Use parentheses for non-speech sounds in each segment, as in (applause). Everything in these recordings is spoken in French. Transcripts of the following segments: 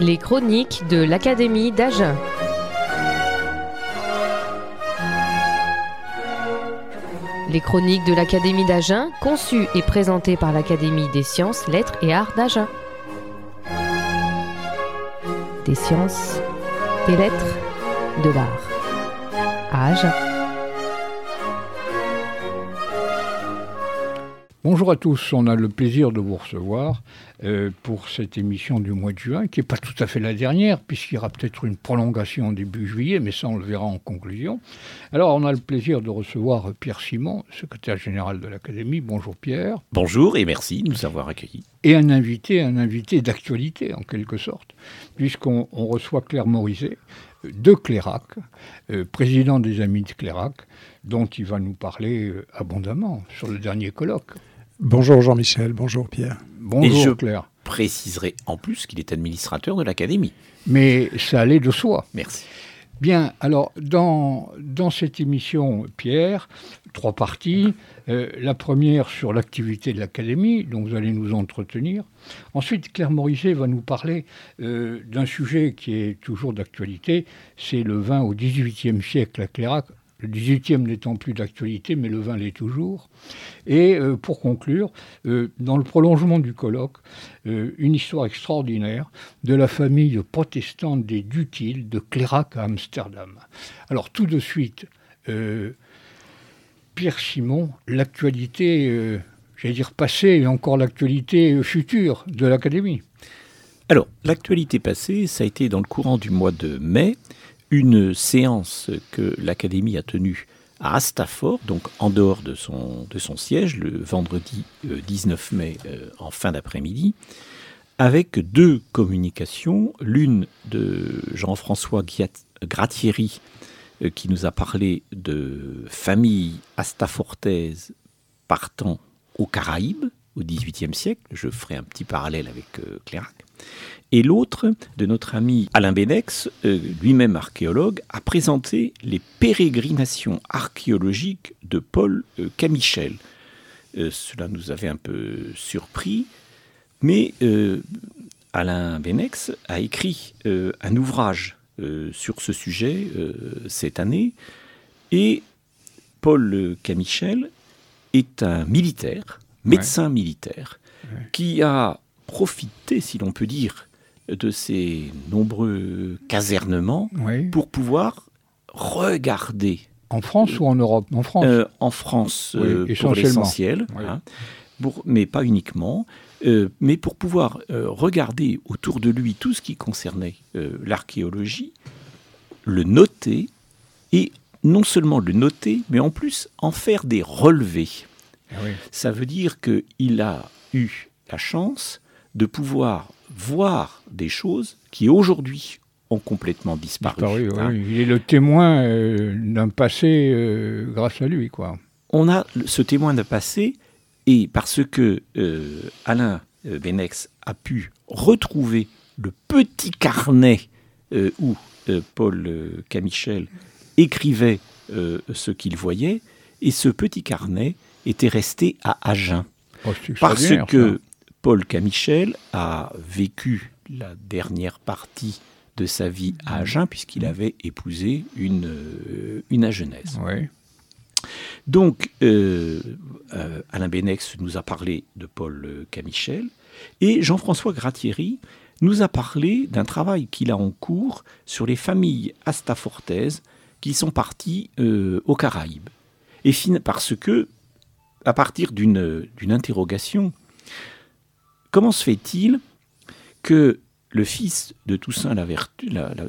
Les chroniques de l'Académie d'Agen. Les chroniques de l'Académie d'Agen, conçues et présentées par l'Académie des sciences, lettres et arts d'Agen. Des sciences, des lettres, de l'art. À Agen. Bonjour à tous, on a le plaisir de vous recevoir euh, pour cette émission du mois de juin, qui n'est pas tout à fait la dernière, puisqu'il y aura peut-être une prolongation début juillet, mais ça on le verra en conclusion. Alors on a le plaisir de recevoir Pierre Simon, secrétaire général de l'Académie. Bonjour Pierre. Bonjour et merci de nous avoir accueillis. Et un invité, un invité d'actualité en quelque sorte, puisqu'on on reçoit Claire Morizet de Clérac, euh, président des Amis de Clérac, dont il va nous parler euh, abondamment sur le dernier colloque. Bonjour Jean-Michel, bonjour Pierre. Bonjour Et je Claire. préciserai en plus qu'il est administrateur de l'Académie. Mais ça allait de soi. Merci. Bien, alors dans, dans cette émission, Pierre, trois parties. Euh, la première sur l'activité de l'Académie, dont vous allez nous entretenir. Ensuite, Claire Morizet va nous parler euh, d'un sujet qui est toujours d'actualité, c'est le vin au XVIIIe siècle à Clérac. Le 18e n'étant plus d'actualité, mais le vin l'est toujours. Et euh, pour conclure, euh, dans le prolongement du colloque, euh, une histoire extraordinaire de la famille protestante des Dutil de Clérac à Amsterdam. Alors tout de suite, Pierre Simon, l'actualité, j'allais dire passée, et encore l'actualité future de l'Académie. Alors, l'actualité passée, ça a été dans le courant du mois de mai, une séance que l'Académie a tenue à Astafort, donc en dehors de son, siège, le vendredi euh, 19 mai euh, en fin d'après-midi, avec deux communications, l'une de Jean-François Gratieri, euh, qui nous a parlé de famille astafortaise partant aux Caraïbes au XVIIIe siècle. Je ferai un petit parallèle avec euh, Clérac. Et l'autre, de notre ami Alain Benex, euh, lui-même archéologue, a présenté les pérégrinations archéologiques de Paul euh, Camichel. Euh, cela nous avait un peu surpris, mais euh, Alain Benex a écrit un ouvrage sur ce sujet cette année, et Paul Camichel est un militaire, médecin militaire, Ouais. qui a profité, si l'on peut dire, de ces nombreux casernements Oui. pour pouvoir regarder En France ou en Europe? En France. euh, en France Oui, euh, pour essentiellement. l'essentiel, Oui. hein, mais pas uniquement, euh, mais pour pouvoir euh, regarder autour de lui tout ce qui concernait l'archéologie, le noter, et non seulement le noter, mais en plus en faire des relevés. Oui. Ça veut dire qu'il a eu la chance de pouvoir voir des choses qui aujourd'hui ont complètement disparu. Hein. oui. Il est le témoin euh, d'un passé euh, grâce à lui, quoi. on a ce témoin de passé, et parce que euh, Alain Benex a pu retrouver le petit carnet où Paul Camichel écrivait ce qu'il voyait, et ce petit carnet était resté à Agen. Oh, Parce que Paul Camichel a vécu la dernière partie de sa vie à Agen, puisqu'il avait épousé une, euh, une Agenaise. ça. Oui. Donc, euh, euh, Alain Benex nous a parlé de Paul euh, Camichel et Jean-François Gratieri nous a parlé d'un travail qu'il a en cours sur les familles astafortaises qui sont parties aux Caraïbes. Et parce que, à partir d'une d'une interrogation, comment se fait-il que le fils de Toussaint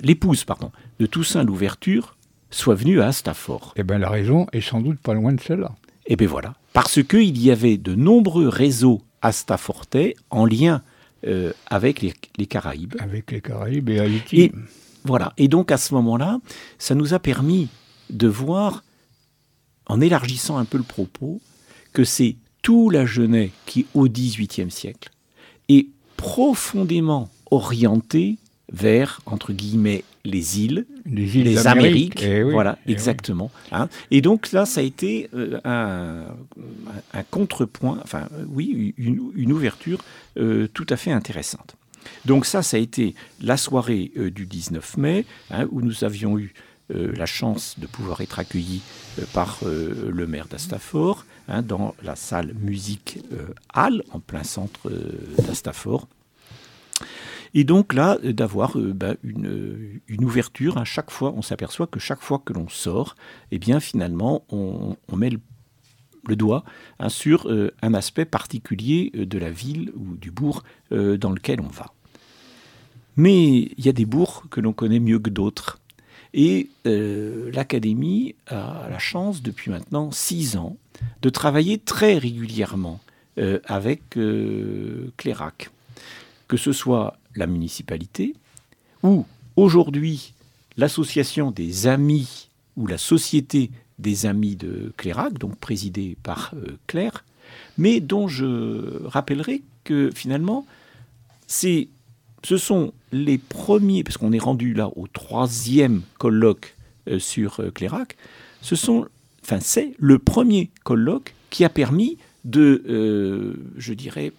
l'épouse pardon, de Toussaint Louverture soit venue à Astafort Eh bien, la raison est sans doute pas loin de celle-là. et bien voilà. Parce qu'il y avait de nombreux réseaux astafortais en lien euh, avec les, les Caraïbes. Avec les Caraïbes et Haïti. Et voilà. Et donc à ce moment-là, ça nous a permis de voir, en élargissant un peu le propos, que c'est tout la Genève qui, au XVIIIe siècle, est profondément orienté vers, entre guillemets, les îles, les îles les. Amériques, Eh oui, voilà, eh oui. exactement. hein. Et donc là, ça a été euh, un, un contrepoint, enfin euh, oui, une, une ouverture euh, tout à fait intéressante. Donc ça, ça a été la soirée du 19 mai, hein, où nous avions eu la chance de pouvoir être accueillis par le maire d'Astafor hein, dans la salle musique Halle, en plein centre d'Astafor. Et donc là, euh, d'avoir euh, bah, euh, une, ouverture, à chaque fois, on s'aperçoit que chaque fois que l'on sort, eh bien finalement, on, met le, doigt hein, sur un aspect particulier de la ville ou du bourg dans lequel on va. Mais il y a des bourgs que l'on connaît mieux que d'autres. Et l'Académie a la chance, depuis maintenant six ans, de travailler très régulièrement avec Clérac. Que ce soit la municipalité, ou aujourd'hui l'association des amis ou la société des amis de Clérac, donc présidée par euh, Claire, mais dont je rappellerai que finalement, c'est, ce sont les premiers, parce qu'on est rendu là au troisième colloque euh, sur euh, Clérac, ce sont, enfin c'est le premier colloque qui a permis de, je dirais,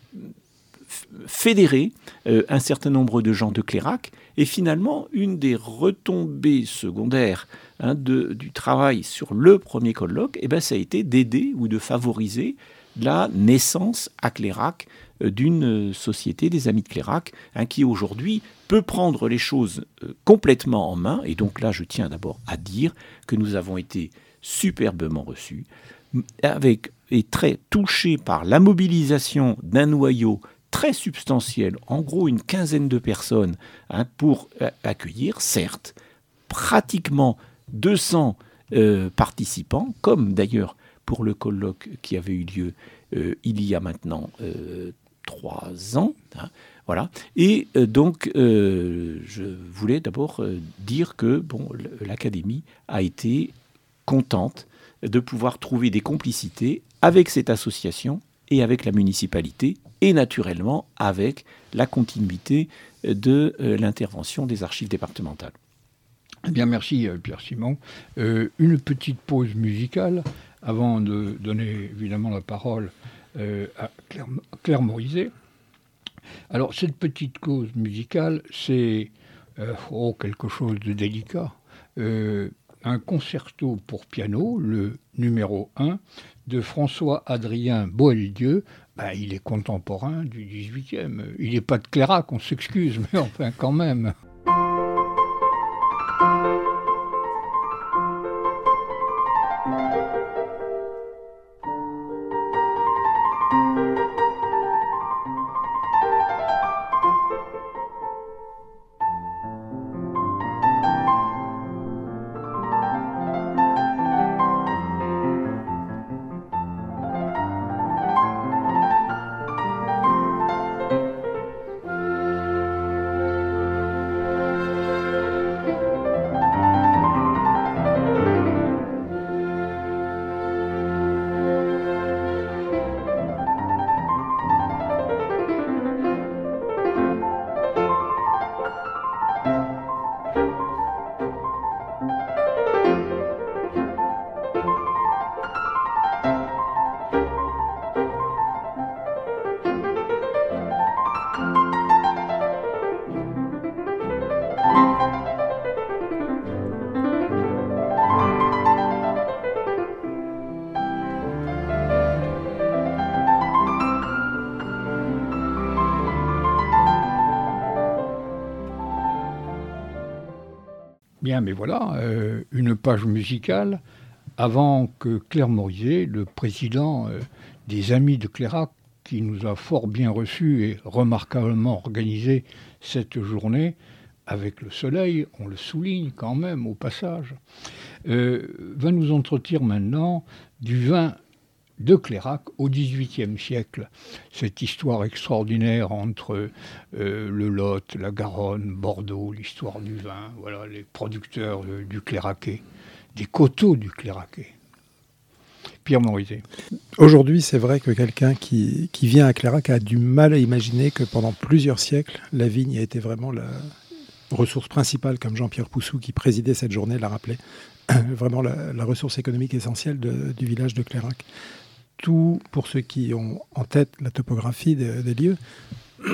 fédérer euh, un certain nombre de gens de Clérac. Et finalement, une des retombées secondaires hein, du travail sur le premier colloque, eh ben, ça a été d'aider ou de favoriser la naissance à Clérac euh, d'une société des Amis de Clérac, hein, qui aujourd'hui peut prendre les choses euh, complètement en main. Et donc là, je tiens d'abord à dire que nous avons été superbement reçus, avec et très touchés par la mobilisation d'un noyau très substantiel, en gros une quinzaine de personnes hein, pour euh, accueillir, certes, pratiquement 200 euh, participants, comme d'ailleurs pour le colloque qui avait eu lieu il y a maintenant trois ans. Hein, voilà. Et donc, je voulais d'abord dire que bon, l'Académie a été contente de pouvoir trouver des complicités avec cette association et avec la municipalité et naturellement avec la continuité de euh, l'intervention des archives départementales. Eh bien, merci euh, Pierre Simon. Euh, une petite pause musicale avant de donner évidemment la parole à Claire, Claire, Morizet. Alors, cette petite cause musicale, c'est oh, quelque chose de délicat. un concerto pour piano, le numéro 1, de François-Adrien Boeldieu, bah, il est contemporain du 18e. Il n'est pas de Clérac, on s'excuse, (laughs) mais enfin quand même. Mais voilà, euh, une page musicale avant que Claire Morizet, le président euh, des Amis de Clérac, qui nous a fort bien reçus et remarquablement organisé cette journée, avec le soleil, on le souligne quand même au passage, euh, va nous entretenir maintenant du vin de Clérac au XVIIIe siècle. Cette histoire extraordinaire entre euh, le Lot, la Garonne, Bordeaux, l'histoire du vin, voilà, les producteurs du Cléraquet, des coteaux du Cléraquet. Pierre Morizet. Aujourd'hui, c'est vrai que quelqu'un qui, qui, vient à Clérac a du mal à imaginer que pendant plusieurs siècles, la vigne a été vraiment la ressource principale, comme Jean-Pierre Poussou, qui présidait cette journée, l'a rappelé, (clears throat) vraiment la, ressource économique essentielle du village de Clérac tout pour ceux qui ont en tête la topographie des, lieux. (clears throat)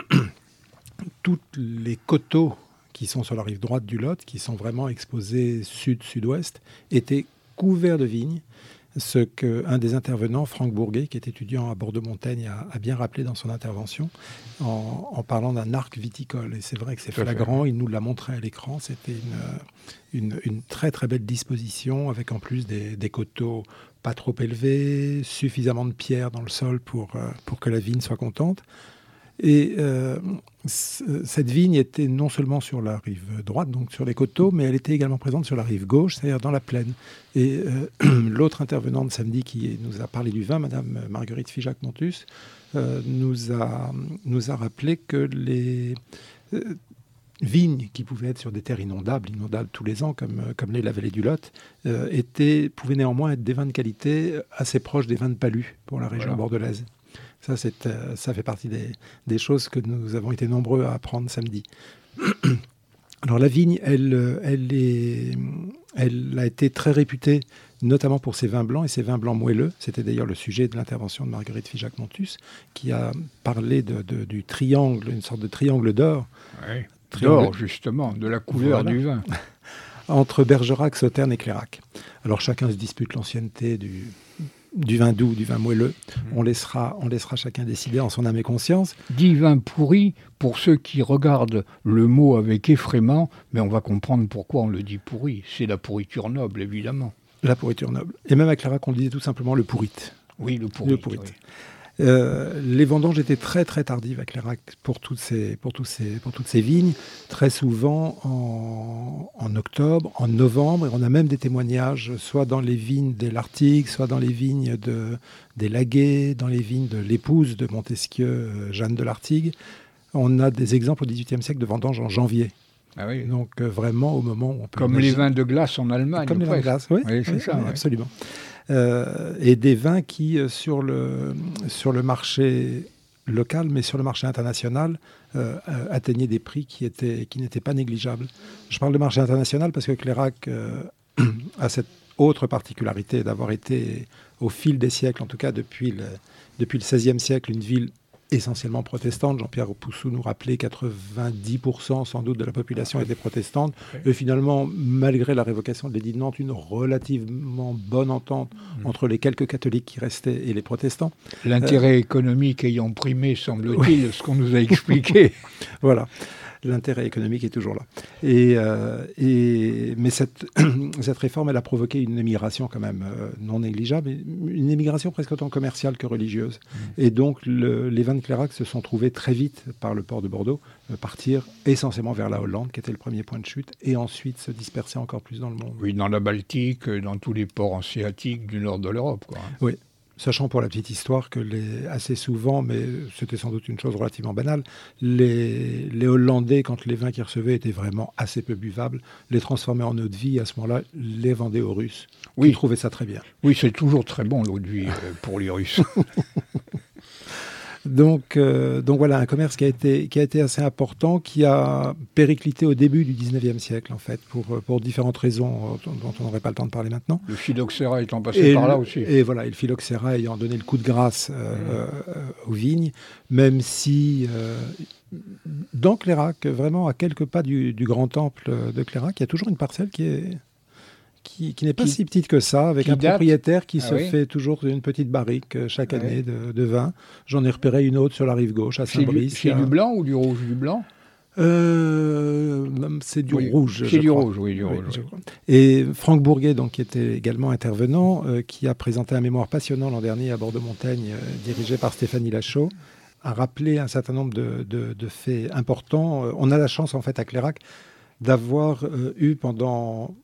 tous les coteaux qui sont sur la rive droite du Lot, qui sont vraiment exposés sud-sud-ouest, étaient couverts de vignes ce qu'un des intervenants, Franck Bourguet, qui est étudiant à Bordeaux-Montaigne, a, bien rappelé dans son intervention en, parlant d'un arc viticole. Et c'est vrai que c'est flagrant, il nous l'a montré à l'écran, c'était une, une, très très belle disposition, avec en plus des, des, coteaux pas trop élevés, suffisamment de pierres dans le sol pour, euh, pour que la vigne soit contente. Et euh, cette vigne était non seulement sur la rive droite, donc sur les coteaux, mais elle était également présente sur la rive gauche, c'est-à-dire dans la plaine. Et euh, (clears throat) l'autre intervenante samedi qui nous a parlé du vin, Madame Marguerite Figeac-Montus, nous, a, nous a rappelé que les vignes qui pouvaient être sur des terres inondables, inondables tous les ans, comme, comme l'est la vallée du Lot, étaient, pouvaient néanmoins être des vins de qualité assez proches des vins de Palu pour la région bordelaise. Ça, euh, ça fait partie des, choses que nous avons été nombreux à apprendre samedi. (clears throat) Alors la vigne, elle, elle, est, elle a été très réputée, notamment pour ses vins blancs et ses vins blancs moelleux. C'était d'ailleurs le sujet de l'intervention de Marguerite Figeac-Montus, qui a parlé de, du triangle, une sorte de triangle d'or. D'or, justement, de la couleur du vin. (laughs) Entre Bergerac, Sauternes et Clairac. Alors chacun se dispute l'ancienneté du, du vin doux, du vin moelleux. Mmh. On, laissera, on laissera chacun décider en son âme et conscience. Dit vin pourri, pour ceux qui regardent le mot avec effraiement, mais on va comprendre pourquoi on le dit pourri. C'est la pourriture noble, évidemment. La pourriture noble. Et même à Clara, on disait tout simplement le pourrit. Oui, le pourrit. Le euh, les vendanges étaient très très tardives à Clairac pour toutes ces, pour, tous ces, pour toutes ces vignes, très souvent en, octobre, en novembre, et on a même des témoignages, soit dans les vignes des Lartigues, soit dans les vignes de, des Laguets, dans les vignes de l'épouse de Montesquieu, euh, Jeanne de Lartigue. On a des exemples au XVIIIe siècle de vendanges en janvier. Ah oui. Donc euh, vraiment au moment où on peut... Comme les vins de glace en Allemagne. Comme les vins de glace, oui, c'est ça. Absolument. Et des vins qui, euh, sur le, sur le marché local, mais sur le marché international, euh, atteignaient des prix qui, étaient, qui n'étaient pas négligeables. Je parle de marché international parce que Clérac (clears throat) a cette autre particularité d'avoir été, au fil des siècles, en tout cas depuis le, depuis le XVIe siècle, une ville essentiellement protestante. Jean-Pierre Poussou nous rappelait 90% sans doute de la population était protestante. Et finalement, malgré la révocation de l'édit de Nantes, une relativement bonne entente mmh. entre les quelques catholiques qui restaient et les protestants. L'intérêt euh, économique ayant primé, semble-t-il, ce qu'on nous a expliqué. (laughs) voilà l'intérêt économique est toujours là. Et, euh, et mais cette, (clears throat) cette réforme, elle a provoqué une émigration quand même euh, non négligeable, une émigration presque autant commerciale que religieuse. Mmh. Et donc les vins de Clairac se sont trouvés très vite par le port de Bordeaux euh, partir essentiellement vers la Hollande, qui était le premier point de chute, et ensuite se disperser encore plus dans le monde. Oui, dans la Baltique, dans tous les ports asiatiques du nord de l'Europe. Hein. Oui, Sachant pour la petite histoire que les, assez souvent, mais c'était sans doute une chose relativement banale, les, les, Hollandais, quand les vins qu'ils recevaient étaient vraiment assez peu buvables, les transformaient en eau de vie, à ce moment-là, les vendaient aux Russes. Oui. Ils trouvaient ça très bien. Oui, c'est toujours très bon l'eau de vie euh, pour les Russes. (laughs) Donc, euh, donc voilà, un commerce qui a, été, qui a été assez important, qui a périclité au début du 19e siècle, en fait, pour, euh, pour différentes raisons euh, dont on n'aurait pas le temps de parler maintenant. Le phylloxéra étant passé par là aussi. Et voilà, le phylloxéra ayant donné le coup de grâce aux vignes, même si dans Clérac, vraiment à quelques pas du, du grand temple de Clérac, il y a toujours une parcelle qui est qui, n'est pas si petite que ça, avec un propriétaire qui ah se fait toujours une petite barrique euh, chaque ah année de, vin. J'en ai repéré une autre sur la rive gauche, à Saint-Brice. C'est du, blanc ou du rouge Du blanc euh, c'est du rouge. C'est du rouge, oui, du rouge. Et Franck Bourguet, donc, qui était également intervenant, euh, qui a présenté un mémoire passionnant l'an dernier à Bordeaux-Montagne, dirigé par Stéphanie Lachaud, a rappelé un certain nombre de, de faits importants. on a la chance, en fait, à Clérac, d'avoir eu pendant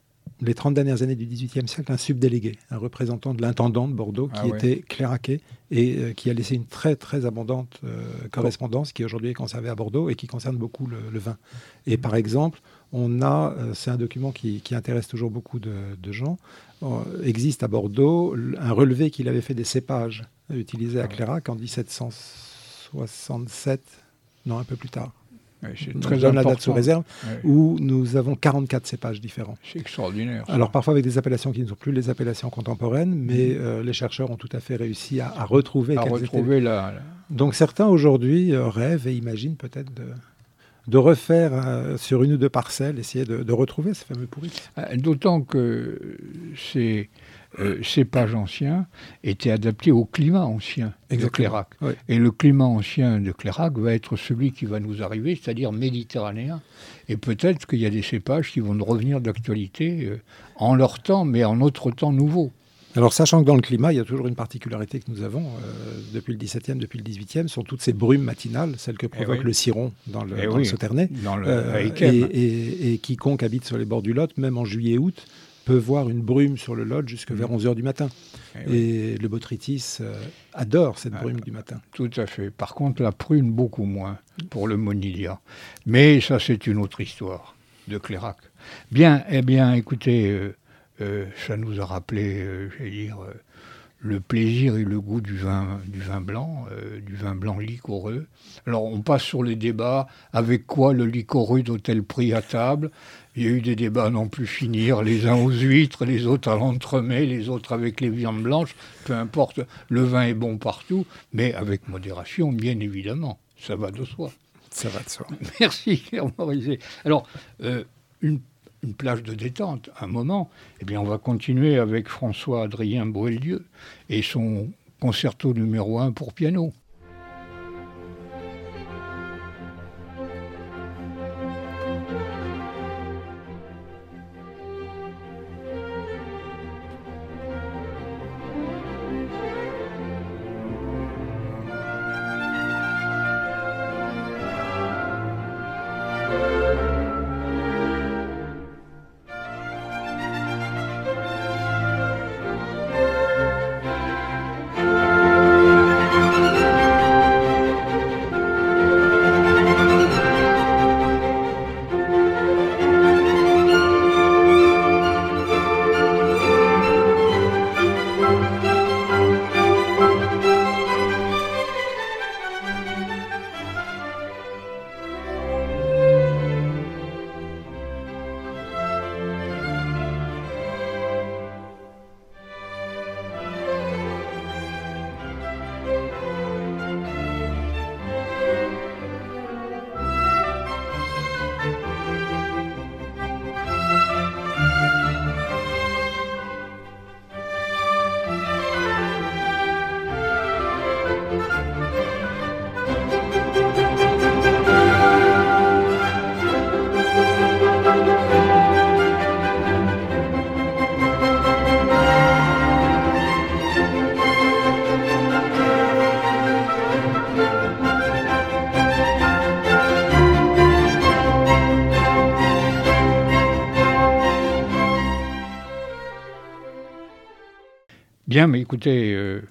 les 30 dernières années du XVIIIe siècle un subdélégué, un représentant de l'intendant de Bordeaux qui ah était cléraqué et euh, qui a laissé une très très abondante euh, correspondance qui aujourd'hui est conservée à Bordeaux et qui concerne beaucoup le, vin. Et par exemple, on a, euh, c'est un document qui, intéresse toujours beaucoup de, gens, existe à Bordeaux un relevé qu'il avait fait des cépages utilisés à ah Clérac en 1767, non un peu plus tard c'est très donne la date sous réserve, où nous avons 44 cépages différents. C'est extraordinaire. Alors parfois avec des appellations qui ne sont plus les appellations contemporaines, mais mm. euh, les chercheurs ont tout à fait réussi à, retrouver. À retrouver la, Donc certains aujourd'hui euh, rêvent et imaginent peut-être de, de refaire euh, sur une ou deux parcelles, essayer de, retrouver ces fameux pourris. D'autant que ces cépages anciens étaient adaptés au climat ancien de Clérac. Et le climat ancien de Clérac va être celui qui va nous arriver, c'est-à-dire méditerranéen. Et peut-être qu'il y a des cépages qui vont revenir d'actualité en leur temps, mais en notre temps nouveau. Alors, sachant que dans le climat, il y a toujours une particularité que nous avons euh, depuis le 17e, depuis le 18e, sont toutes ces brumes matinales, celles que eh provoque le ciron dans le, eh dans euh, et, quiconque habite sur les bords du Lot, même en juillet-août, peut voir une brume sur le Lot jusque vers 11h mm. du matin. Eh et, le botrytis euh, adore cette brume du matin. Tout à fait. Par contre, la prune, beaucoup moins pour le monilia. Mais ça, c'est une autre histoire de Clérac. Bien, eh bien, écoutez euh, ça nous a rappelé, euh, j'allais dire, euh, le plaisir et le goût du vin, du vin blanc, du vin blanc liquoreux. Alors on passe sur les débats, avec quoi le liquoreux doit-elle pris à table? Il y a eu des débats à n'en plus finir, les uns aux huîtres, les autres à l'entremets, les autres avec les viandes blanches, peu importe, le vin est bon partout, mais avec modération, bien évidemment, ça va de soi. Ça va de soi. (laughs) Merci, Claire Morizet. Alors, une une plage de détente, un moment, eh bien, on va continuer avec François-Adrien Boeldieu et son concerto numéro 1 pour piano. Mais écoutez, euh,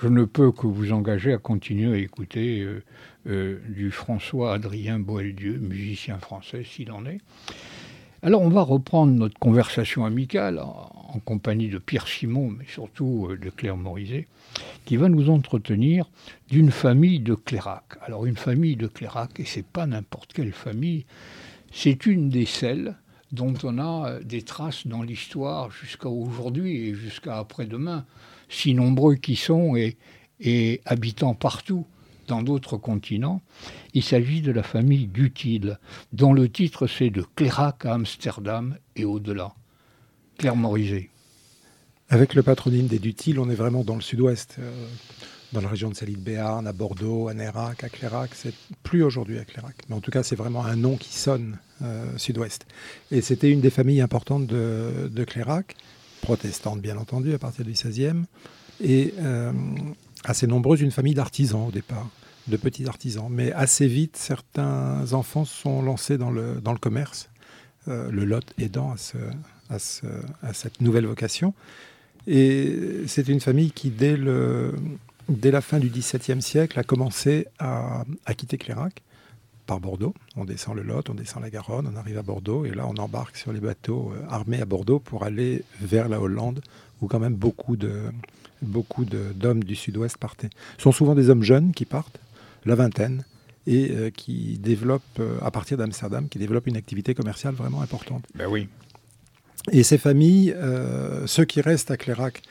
je ne peux que vous engager à continuer à écouter euh, euh, du François-Adrien Boeldieu, musicien français s'il en est. Alors on va reprendre notre conversation amicale en, compagnie de Pierre Simon, mais surtout de Claire Morizet, qui va nous entretenir d'une famille de Clérac. Alors une famille de Clérac, et c'est pas n'importe quelle famille, c'est une des celles dont on a des traces dans l'histoire jusqu'à aujourd'hui et jusqu'à après-demain si nombreux qu'ils sont et, et habitant partout dans d'autres continents. Il s'agit de la famille Dutil, dont le titre c'est de Clérac à Amsterdam et au-delà. Claire Morizet. Avec le patronyme des Dutil, on est vraiment dans le sud-ouest, euh, dans la région de Saline béarn à Bordeaux, à Nérac, à Clérac. C'est plus aujourd'hui à Clérac, mais en tout cas, c'est vraiment un nom qui sonne euh, sud-ouest. Et c'était une des familles importantes de, de protestante bien entendu à partir du XVIe, et euh, assez nombreuse, une famille d'artisans au départ, de petits artisans. Mais assez vite, certains enfants sont lancés dans le, dans le commerce, euh, le lot aidant à, ce, à, ce, à, cette nouvelle vocation. Et c'est une famille qui, dès, le, dès la fin du XVIIe siècle, a commencé à, à quitter Clérac par Bordeaux. On descend le Lot, on descend la Garonne, on arrive à Bordeaux et là on embarque sur les bateaux euh, armés à Bordeaux pour aller vers la Hollande où quand même beaucoup de beaucoup d'hommes du sud-ouest partaient. Ce sont souvent des hommes jeunes qui partent, la vingtaine, et euh, qui développent, euh, à partir d'Amsterdam, qui développent une activité commerciale vraiment importante. Ben oui. Et ces familles, ceux qui restent à Clérac,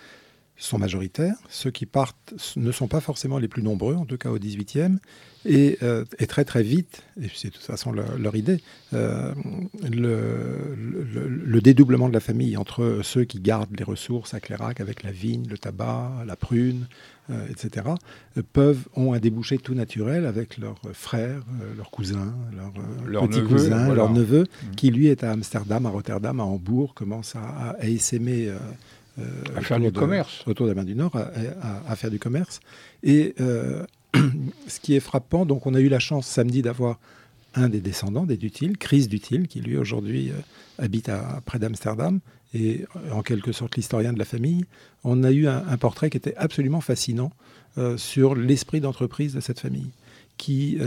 sont majoritaires. Ceux qui partent ne sont pas forcément les plus nombreux, en tout cas au 18e. Et, euh, très très vite, et c'est de toute façon leur, idée, euh, le, dédoublement de la famille entre ceux qui gardent les ressources à Clérac avec la vigne, le tabac, la prune, euh, etc., peuvent, ont un débouché tout naturel avec leurs frères, leurs cousins, leurs petits cousins, leur neveu, mmh. qui lui est à Amsterdam, à Rotterdam, à Hambourg, commence à, à essaimer euh, à faire du commerce. Autour de la main du Nord, à, faire du commerce. Et euh, (clears throat) ce qui est frappant, donc on a eu la chance samedi d'avoir un des descendants des Dutil, Chris Dutil, qui lui aujourd'hui euh, habite à, près d'Amsterdam et en quelque sorte l'historien de la famille. On a eu un, portrait qui était absolument fascinant sur l'esprit d'entreprise de cette famille, qui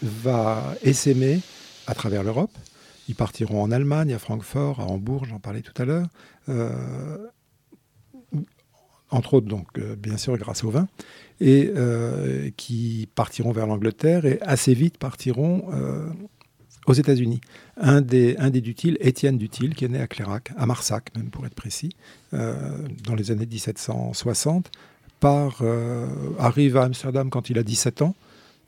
va essaimer à travers l'Europe, ils partiront en Allemagne, à Francfort, à Hambourg, j'en parlais tout à l'heure. Euh, entre autres, donc, euh, bien sûr, grâce au vin, et euh, qui partiront vers l'Angleterre et assez vite partiront aux États-Unis. Un des, un des Dutil, Étienne Dutil, qui est né à Clérac, à Marsac, même pour être précis, dans les années 1760, part, arrive à Amsterdam quand il a 17 ans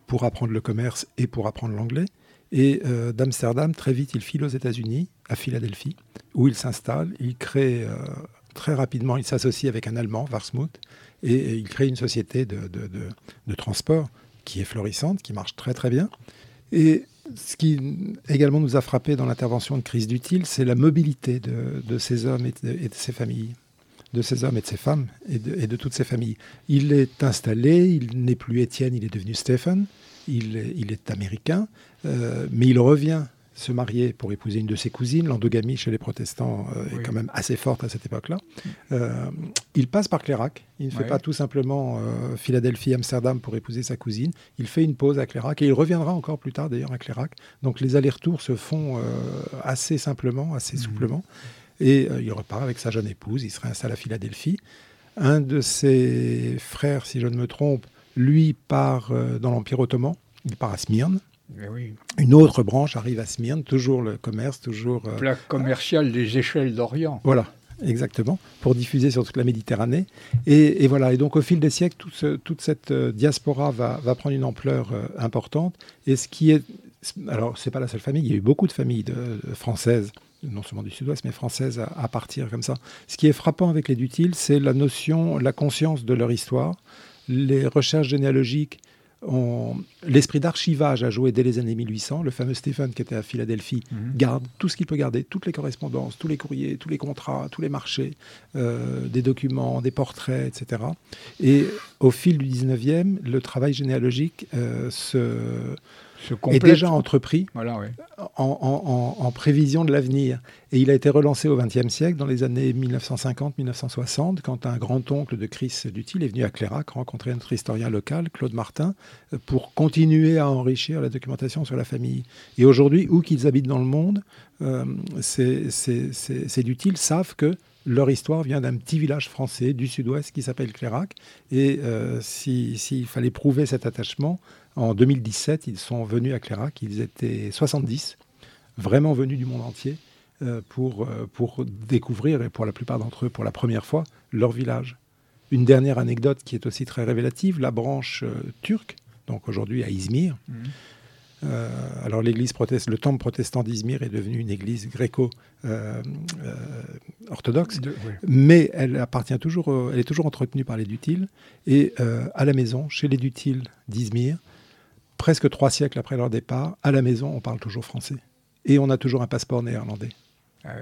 pour apprendre le commerce et pour apprendre l'anglais. Et euh, d'Amsterdam, très vite, il file aux États-Unis, à Philadelphie, où il s'installe. Il crée euh, très rapidement, il s'associe avec un Allemand, Warsmuth, et, il crée une société de, de, transport qui est florissante, qui marche très très bien. Et ce qui également nous a frappé dans l'intervention de Crise d'Utile, c'est la mobilité de, ces hommes et de, ces familles de ces hommes et de ces femmes et de, et de, toutes ces familles. Il est installé, il n'est plus Étienne, il est devenu Stéphane, il, il est américain, euh, mais il revient se marier pour épouser une de ses cousines. L'endogamie chez les protestants euh, est quand même assez forte à cette époque-là. Euh, il passe par Clérac. Il ne fait pas tout simplement Philadelphie, Amsterdam pour épouser sa cousine. Il fait une pause à Clérac et il reviendra encore plus tard d'ailleurs à Clérac. Donc les allers-retours se font assez simplement, assez mhm. souplement. Et il repart avec sa jeune épouse. Il se réinstalle à Philadelphie. Un de ses frères, si je ne me trompe, lui part dans l'Empire ottoman. Il part à Smyrne. Eh Une autre branche arrive à Smyrne, toujours le commerce, toujours... Euh, Plaque commerciale des échelles d'Orient. Voilà, exactement, pour diffuser sur toute la Méditerranée. Et, voilà, et donc au fil des siècles, toute cette euh, diaspora va, prendre une ampleur euh, importante. Et ce qui est... Alors, c'est pas la seule famille, il y a eu beaucoup de familles françaises, non seulement du sud-ouest, mais françaises à, à, partir comme ça. Ce qui est frappant avec les Dutils, c'est la notion, la conscience de leur histoire, les recherches généalogiques L'esprit d'archivage a joué dès les années 1800. Le fameux Stéphane qui était à Philadelphie mhm. garde tout ce qu'il peut garder, toutes les correspondances, tous les courriers, tous les contrats, tous les marchés, euh, des documents, des portraits, etc. Et au fil du 19e, le travail généalogique euh, se est déjà entrepris en, prévision de l'avenir. Et il a été relancé au XXe siècle, dans les années 1950-1960, quand un grand-oncle de Chris Dutil est venu à Clérac rencontrer notre historien local, Claude Martin, pour continuer à enrichir la documentation sur la famille. Et aujourd'hui, où qu'ils habitent dans le monde, euh, ces Dutil savent que leur histoire vient d'un petit village français du sud-ouest qui s'appelle Clérac. Et euh, s'il fallait prouver cet attachement, en 2017, ils sont venus à Clérac. Ils étaient 70, vraiment venus du monde entier euh, pour, euh, pour découvrir, et pour la plupart d'entre eux, pour la première fois, leur village. Une dernière anecdote qui est aussi très révélative, la branche turque, donc aujourd'hui à Izmir, mmh. Euh, alors l'église proteste, le temple protestant d'Izmir est devenu une église gréco-orthodoxe, euh, euh, mais elle appartient toujours, elle est toujours entretenue par les Dutils. Et à la maison, chez les Dutils d'Izmir, presque trois siècles après leur départ, à la maison, on parle toujours français. Et on a toujours un passeport néerlandais. Ah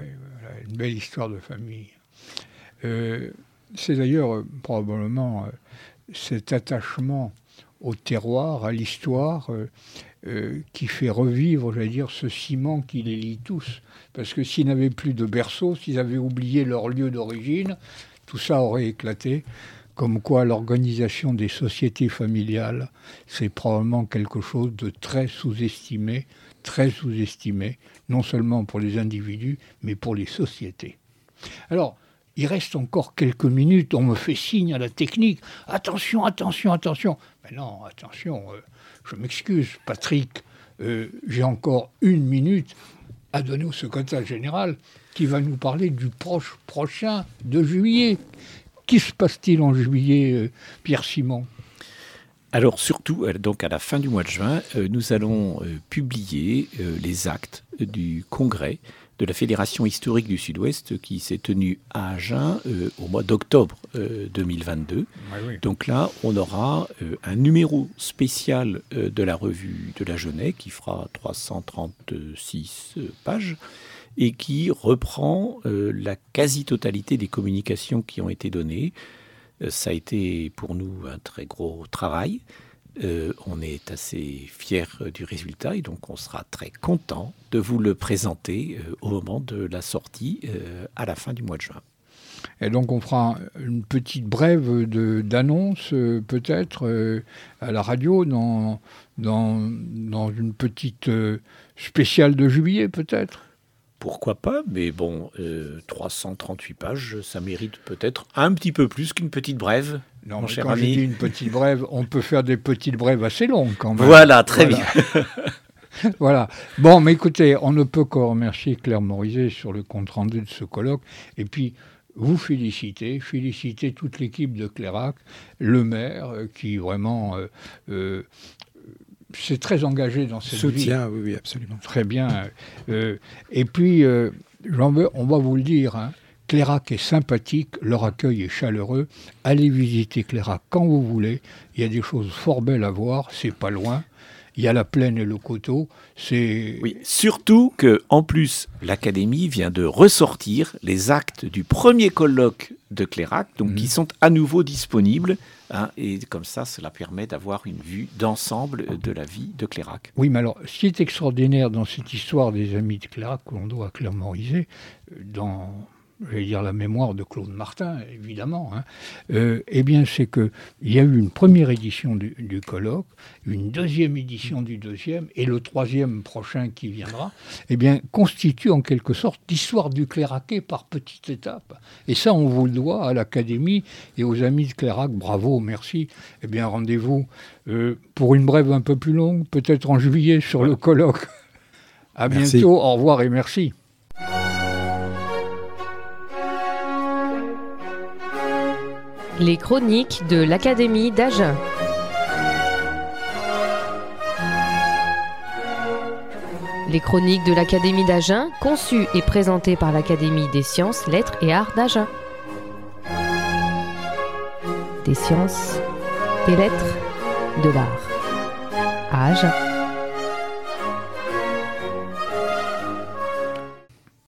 une belle histoire de famille. c'est d'ailleurs probablement cet attachement au terroir, à l'histoire, euh, qui fait revivre, j'allais dire, ce ciment qui les lie tous. Parce que s'ils n'avaient plus de berceau, s'ils avaient oublié leur lieu d'origine, tout ça aurait éclaté. Comme quoi l'organisation des sociétés familiales, c'est probablement quelque chose de très sous-estimé, très sous-estimé, non seulement pour les individus, mais pour les sociétés. Alors, il reste encore quelques minutes, on me fait signe à la technique. Attention, attention, attention. Mais non, attention, euh, je m'excuse, Patrick, euh, j'ai encore une minute à donner au secrétaire général qui va nous parler du proche prochain de juillet, Qu'y se passe-t-il en juillet, euh, Pierre Simon? Alors surtout, euh, donc à la fin du mois de juin, euh, nous allons publier les actes du congrès de la Fédération historique du Sud-Ouest qui s'est tenu à Agen au mois d'octobre 2022. Donc là, on aura un numéro spécial de la revue de la Jeunesse qui fera 336 pages et qui reprend euh, la quasi-totalité des communications qui ont été données. Euh, ça a été pour nous un très gros travail. Euh, on est assez fiers du résultat et donc on sera très content de vous le présenter au moment de la sortie à la fin du mois de juin. Et donc on fera une petite brève d'annonce peut-être à la radio dans, dans, dans une petite spéciale de juillet peut-être? Pourquoi pas, mais bon, 338 euh, pages, ça mérite peut-être un petit peu plus qu'une petite brève. Non, mon cher quand ami. je dis une petite brève, on peut faire des petites brèves assez longues quand même. Voilà, très bien. (laughs) (laughs) voilà. Bon, mais écoutez, on ne peut que remercier Claire Morizet sur le compte-rendu de ce colloque. Et puis, vous féliciter, féliciter toute l'équipe de Clairac, le maire, euh, qui vraiment euh, c'est très engagé dans cette Soutien, oui, oui, absolument. Très bien. Euh, et puis, euh, on va vous le dire, hein, Clérac est sympathique, leur accueil est chaleureux. Allez visiter Clérac quand vous voulez. Il y a des choses fort belles à voir, c'est pas loin. Il y a la plaine et le coteau. C'est oui, surtout que en plus l'académie vient de ressortir les actes du premier colloque de Clérac, donc qui mhm. sont à nouveau disponibles Hein, et comme ça, cela permet d'avoir une vue d'ensemble de la vie de Clérac. Oui, mais alors, ce qui est extraordinaire dans cette histoire des amis de Clérac, que l'on doit clairement euh, dans je vais dire la mémoire de Claude Martin, évidemment, hein, euh, eh bien, c'est qu'il y a eu une première édition du, colloque, une deuxième édition du deuxième, et le troisième prochain qui viendra, eh bien, constitue en quelque sorte l'histoire du Cléraquet par petites étapes. Et ça, on vous le doit à l'Académie et aux amis de Clérac. Bravo, merci. Eh bien, rendez-vous euh, pour une brève un peu plus longue, peut-être en juillet sur le colloque. À bientôt, au revoir et merci. Les chroniques de l'Académie d'Agen. Les chroniques de l'Académie d'Agen, conçues et présentées par l'Académie des sciences, lettres et arts d'Agen. Des sciences, des lettres, de l'art. À Agen.